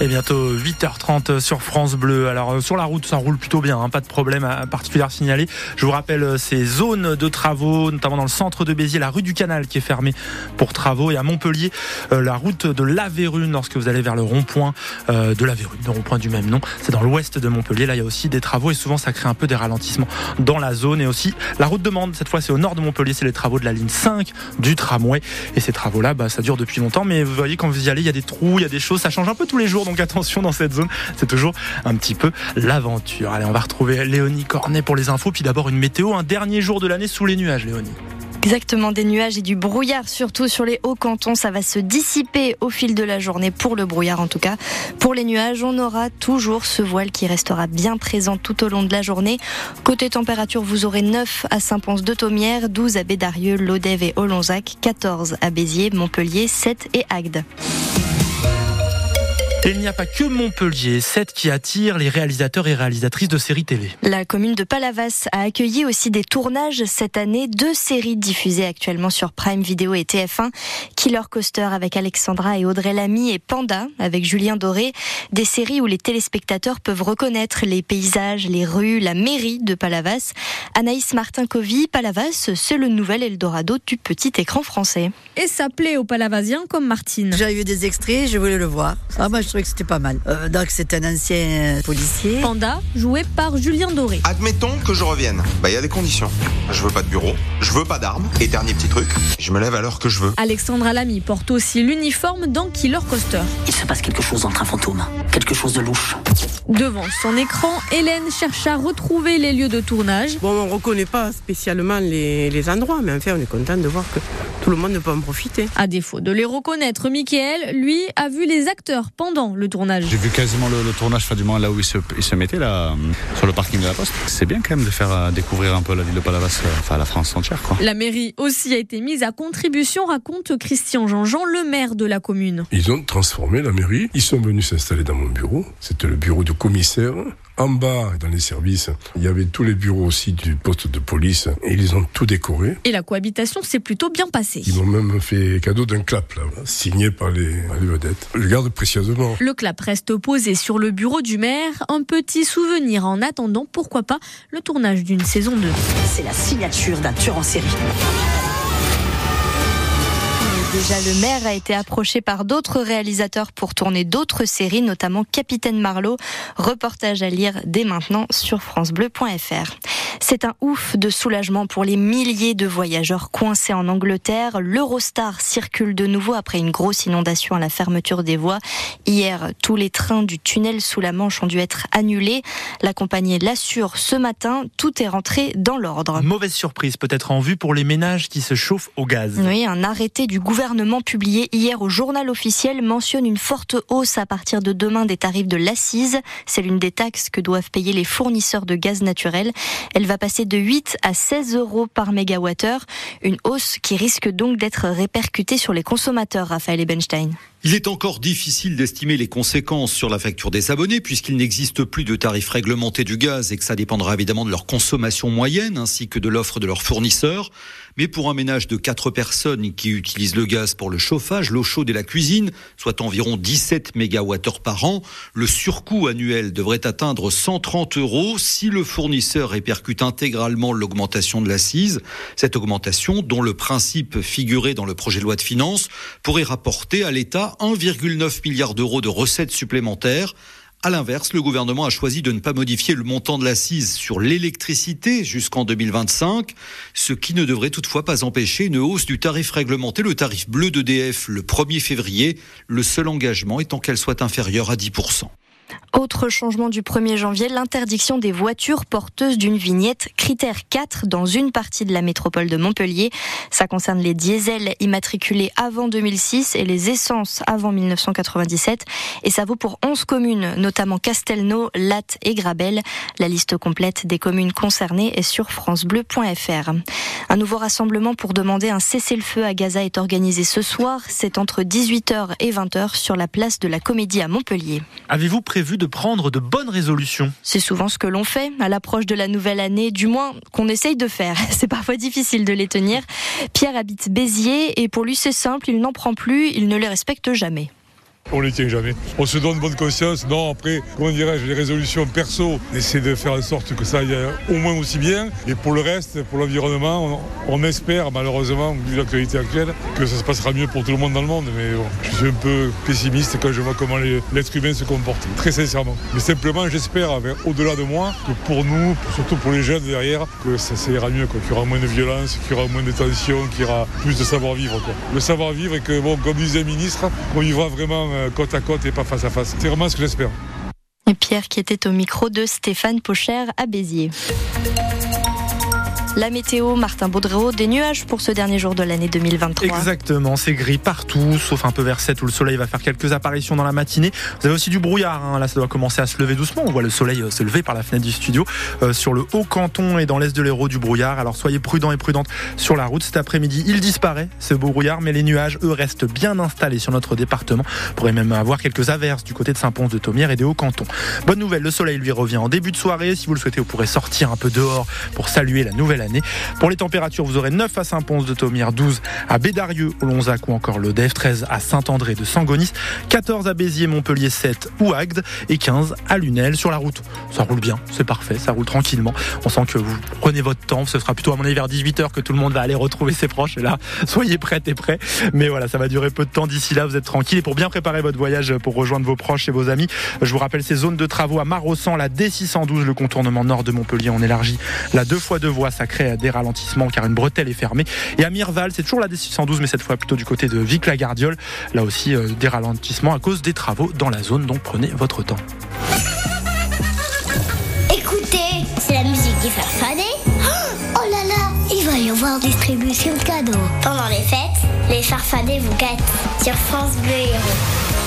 Et bientôt 8h30 sur France Bleu. Alors euh, sur la route, ça roule plutôt bien, hein, pas de problème particulier à signaler. Je vous rappelle euh, ces zones de travaux, notamment dans le centre de Béziers, la rue du Canal qui est fermée pour travaux, et à Montpellier, euh, la route de la Vérune lorsque vous allez vers le rond-point de la Vérune, le rond-point du même nom. C'est dans l'ouest de Montpellier. Là, il y a aussi des travaux et souvent ça crée un peu des ralentissements dans la zone. Et aussi la route de Mende, cette fois c'est au nord de Montpellier, c'est les travaux de la ligne 5 du tramway. Et ces travaux-là, bah, ça dure depuis longtemps, mais vous voyez quand vous y allez, il y a des trous, il y a des choses, ça change un peu tous les jours donc attention dans cette zone, c'est toujours un petit peu l'aventure. Allez, on va retrouver Léonie Cornet pour les infos, puis d'abord une météo, un dernier jour de l'année sous les nuages, Léonie. Exactement, des nuages et du brouillard, surtout sur les hauts cantons. Ça va se dissiper au fil de la journée, pour le brouillard en tout cas. Pour les nuages, on aura toujours ce voile qui restera bien présent tout au long de la journée. Côté température, vous aurez 9 à Saint-Pons de Thomières, 12 à Bédarieux, Lodève et Olonzac, 14 à Béziers, Montpellier, 7 et Agde. Et il n'y a pas que Montpellier, 7 qui attire les réalisateurs et réalisatrices de séries télé. La commune de Palavas a accueilli aussi des tournages cette année, deux séries diffusées actuellement sur Prime Video et TF1, Killer Coaster avec Alexandra et Audrey Lamy et Panda avec Julien Doré, des séries où les téléspectateurs peuvent reconnaître les paysages, les rues, la mairie de Palavas. Anaïs Martin-Covy, Palavas, c'est le nouvel Eldorado du petit écran français. Et ça plaît aux Palavasiens comme Martine. J'ai vu des extraits, je voulais le voir. Ah, je trouvais que c'était pas mal. Euh, donc c'est un ancien policier. Panda, joué par Julien Doré. Admettons que je revienne. Bah il y a des conditions. Je veux pas de bureau, je veux pas d'armes. Et dernier petit truc, je me lève à l'heure que je veux. Alexandra Lamy porte aussi l'uniforme dans Killer Coaster. Il se passe quelque chose entre un fantôme, quelque chose de louche. Devant son écran, Hélène cherche à retrouver les lieux de tournage. Bon, on reconnaît pas spécialement les, les endroits, mais en fait, on est content de voir que tout le monde peut en profiter. À défaut de les reconnaître, Michael, lui, a vu les acteurs pendant le tournage. J'ai vu quasiment le, tournage, enfin, du moins là où il se, il se mettait, là, sur le parking de la Poste. C'est bien quand même de faire euh, découvrir un peu la ville de Palavas, euh, enfin la France entière. Quoi. La mairie aussi a été mise à contribution, raconte Christian Jean-Jean, le maire de la commune. Ils ont transformé la mairie, ils sont venus s'installer dans mon bureau. C'était le bureau du commissaire en bas, dans les services, il y avait tous les bureaux aussi du poste de police et ils ont tout décoré. Et la cohabitation s'est plutôt bien passée. Ils m'ont même fait cadeau d'un clap, là, signé par les, les vedettes. Je le garde précieusement. Le clap reste posé sur le bureau du maire, un petit souvenir en attendant, pourquoi pas, le tournage d'une saison 2. C'est la signature d'un tueur en série. Déjà, le maire a été approché par d'autres réalisateurs pour tourner d'autres séries, notamment Capitaine Marlowe. Reportage à lire dès maintenant sur francebleu.fr. C'est un ouf de soulagement pour les milliers de voyageurs coincés en Angleterre. L'Eurostar circule de nouveau après une grosse inondation à la fermeture des voies. Hier, tous les trains du tunnel sous la Manche ont dû être annulés. La compagnie l'assure ce matin, tout est rentré dans l'ordre. Mauvaise surprise peut-être en vue pour les ménages qui se chauffent au gaz. Oui, un arrêté du gouvernement publié hier au journal officiel mentionne une forte hausse à partir de demain des tarifs de l'assise. C'est l'une des taxes que doivent payer les fournisseurs de gaz naturel. Elle va passer de 8 à 16 euros par mégawattheure. Une hausse qui risque donc d'être répercutée sur les consommateurs, Raphaël Ebenstein. Il est encore difficile d'estimer les conséquences sur la facture des abonnés puisqu'il n'existe plus de tarifs réglementés du gaz et que ça dépendra évidemment de leur consommation moyenne ainsi que de l'offre de leurs fournisseurs. Mais pour un ménage de 4 personnes qui utilisent le gaz pour le chauffage, l'eau chaude et la cuisine, soit environ 17 mégawattheures par an, le surcoût annuel devrait atteindre 130 euros si le fournisseur répercute intégralement l'augmentation de l'assise. Cette augmentation, dont le principe figurait dans le projet de loi de finances, pourrait rapporter à l'État 1,9 milliard d'euros de recettes supplémentaires. À l'inverse, le gouvernement a choisi de ne pas modifier le montant de l'assise sur l'électricité jusqu'en 2025, ce qui ne devrait toutefois pas empêcher une hausse du tarif réglementé, le tarif bleu d'EDF le 1er février, le seul engagement étant qu'elle soit inférieure à 10%. Autre changement du 1er janvier, l'interdiction des voitures porteuses d'une vignette critère 4 dans une partie de la métropole de Montpellier. Ça concerne les diesels immatriculés avant 2006 et les essences avant 1997. Et ça vaut pour 11 communes, notamment Castelnau, Latte et Grabel. La liste complète des communes concernées est sur francebleu.fr. Un nouveau rassemblement pour demander un cessez-le-feu à Gaza est organisé ce soir. C'est entre 18h et 20h sur la place de la Comédie à Montpellier. Avez-vous prévu de prendre de bonnes résolutions C'est souvent ce que l'on fait à l'approche de la nouvelle année, du moins qu'on essaye de faire. C'est parfois difficile de les tenir. Pierre habite Béziers et pour lui c'est simple, il n'en prend plus, il ne les respecte jamais. On les tient jamais. On se donne bonne conscience. Non, après, comment dirais-je, les résolutions perso, on essaie de faire en sorte que ça aille au moins aussi bien. Et pour le reste, pour l'environnement, on, espère malheureusement, vu l'actualité actuelle, que ça se passera mieux pour tout le monde dans le monde. Mais bon, je suis un peu pessimiste quand je vois comment l'être humain se comporte, très sincèrement. Mais simplement, j'espère, au-delà de moi, que pour nous, surtout pour les jeunes derrière, que ça, ira mieux, qu'il y aura moins de violence, qu'il y aura moins de tension, qu'il y aura plus de savoir-vivre. Le savoir-vivre et que, bon, comme disait le ministre, on vivra vraiment euh, côte à côte et pas face à face. C'est vraiment ce que j'espère. Et Pierre qui était au micro de Stéphane Pocher à Béziers. La météo, Martin Baudreau, des nuages pour ce dernier jour de l'année 2023. Exactement, c'est gris partout, sauf un peu vers 7 où le soleil va faire quelques apparitions dans la matinée. Vous avez aussi du brouillard, hein. là ça doit commencer à se lever doucement. On voit le soleil euh, se lever par la fenêtre du studio euh, sur le haut canton et dans l'est de l'Hérault du brouillard. Alors soyez prudents et prudentes sur la route. Cet après-midi, il disparaît ce beau brouillard, mais les nuages, eux, restent bien installés sur notre département. On pourrait même avoir quelques averses du côté de Saint-Pons de Thomières et des hauts cantons. Bonne nouvelle, le soleil lui revient en début de soirée. Si vous le souhaitez, vous pourrez sortir un peu dehors pour saluer la nouvelle année. Pour les températures, vous aurez 9 à Saint-Pons de Thomières, 12 à Bédarieux, au Lonzac ou encore le Dève, 13 à Saint-André de Sangonis, 14 à Béziers, Montpellier, 7 ou Agde et 15 à Lunel sur la route. Ça roule bien, c'est parfait, ça roule tranquillement. On sent que vous prenez votre temps, ce sera plutôt à mon avis vers 18h que tout le monde va aller retrouver ses proches et là, soyez prêts et prêts. Mais voilà, ça va durer peu de temps d'ici là, vous êtes tranquille et pour bien préparer votre voyage pour rejoindre vos proches et vos amis, je vous rappelle ces zones de travaux à Marossan, la D612, le contournement nord de Montpellier, on élargit la deux fois deux voies, ça crée des ralentissements car une bretelle est fermée. Et à Mirval, c'est toujours la D612, mais cette fois plutôt du côté de Vic-la-Gardiole. Là aussi, euh, des ralentissements à cause des travaux dans la zone, donc prenez votre temps. Écoutez, c'est la musique du Farfadet. Oh là là, il va y avoir distribution de cadeaux. Pendant les fêtes, les Farfadets vous gâtent sur France Bleu.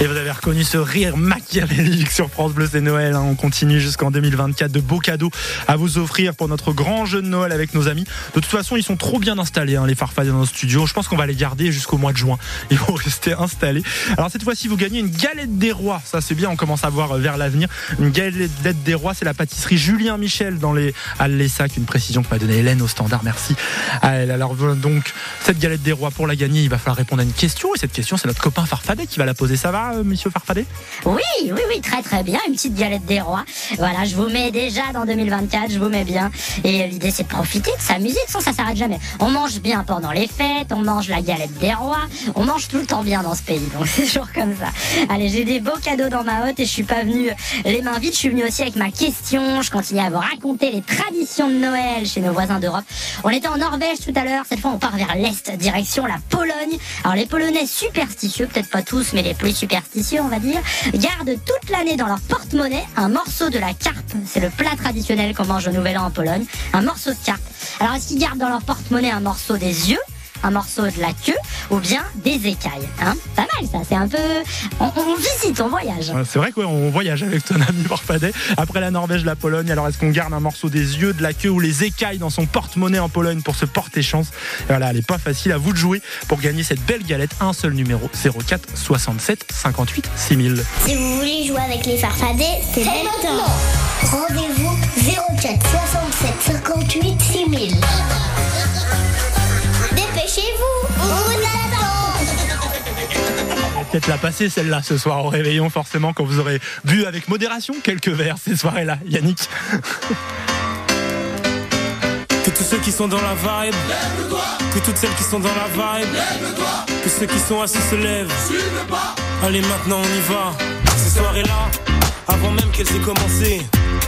Et vous avez reconnu ce rire machiavélique sur France Bleu, c'est Noël. hein. On continue jusqu'en 2024. De beaux cadeaux à vous offrir pour notre grand jeu de Noël avec nos amis. De toute façon, ils sont trop bien installés, hein, les farfadets dans nos studios. Je pense qu'on va les garder jusqu'au mois de juin. Ils vont rester installés. Alors cette fois-ci, vous gagnez une galette des rois. Ça, c'est bien. On commence à voir euh, vers l'avenir. Une galette des rois, c'est la pâtisserie Julien Michel dans les Halles Lessac. Une précision que m'a donnée Hélène au standard. Merci à elle. Alors donc, cette galette des rois, pour la gagner, il va falloir répondre à une question. Et cette question, c'est notre copain Farfadet qui va la poser. Ça va, euh, monsieur Farfadet Oui, oui, oui, très très bien. Une petite galette des rois. Voilà, je vous mets déjà dans 2024, je vous mets bien. Et l'idée c'est de profiter, de s'amuser, de toute ça s'arrête jamais. On mange bien pendant les fêtes, on mange la galette des rois, on mange tout le temps bien dans ce pays. Donc c'est toujours comme ça. Allez, j'ai des beaux cadeaux dans ma hotte et je suis pas venue les mains vides, je suis venue aussi avec ma question. Je continue à vous raconter les traditions de Noël chez nos voisins d'Europe. On était en Norvège tout à l'heure, cette fois on part vers l'Est, direction la Pologne. Alors les Polonais superstitieux, peut-être pas tous, mais les plus superstitieux on va dire, gardent toute l'année dans leur porte-monnaie un morceau de la carpe. C'est le plat traditionnel qu'on mange au Nouvel An en Pologne, un morceau de carpe. Alors est-ce qu'ils gardent dans leur porte-monnaie un morceau des yeux un morceau de la queue ou bien des écailles. Hein Pas mal ça, c'est un peu... On, on visite, on voyage. Ouais, C'est vrai qu'on voyage avec ton ami Farfadet. Après la Norvège, la Pologne, alors est-ce qu'on garde un morceau des yeux, de la queue ou les écailles dans son porte-monnaie en Pologne pour se porter chance? Et Voilà, elle est pas facile. À vous de jouer pour gagner cette belle galette. Un seul numéro 04 67 58 6000. Si vous voulez jouer avec les Farfadets, c'est maintenant. Rendez-vous 04 67 58 6000. Dépêchez-vous, on vous attend. Peut-être la passer celle-là ce soir au réveillon, forcément, quand vous aurez bu avec modération quelques verres ces soirées-là. Yannick Que tous ceux qui sont dans la vibe, que toutes celles qui sont dans la vibe, que ceux qui sont assis se lèvent. Allez, maintenant on y va. Ces soirées-là, avant même qu'elles aient commencé.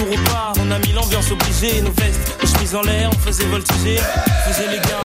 Au bar, on a mis l'ambiance obligée. Nos vestes, nos chemises en l'air, on faisait voltiger. Faisait les gars.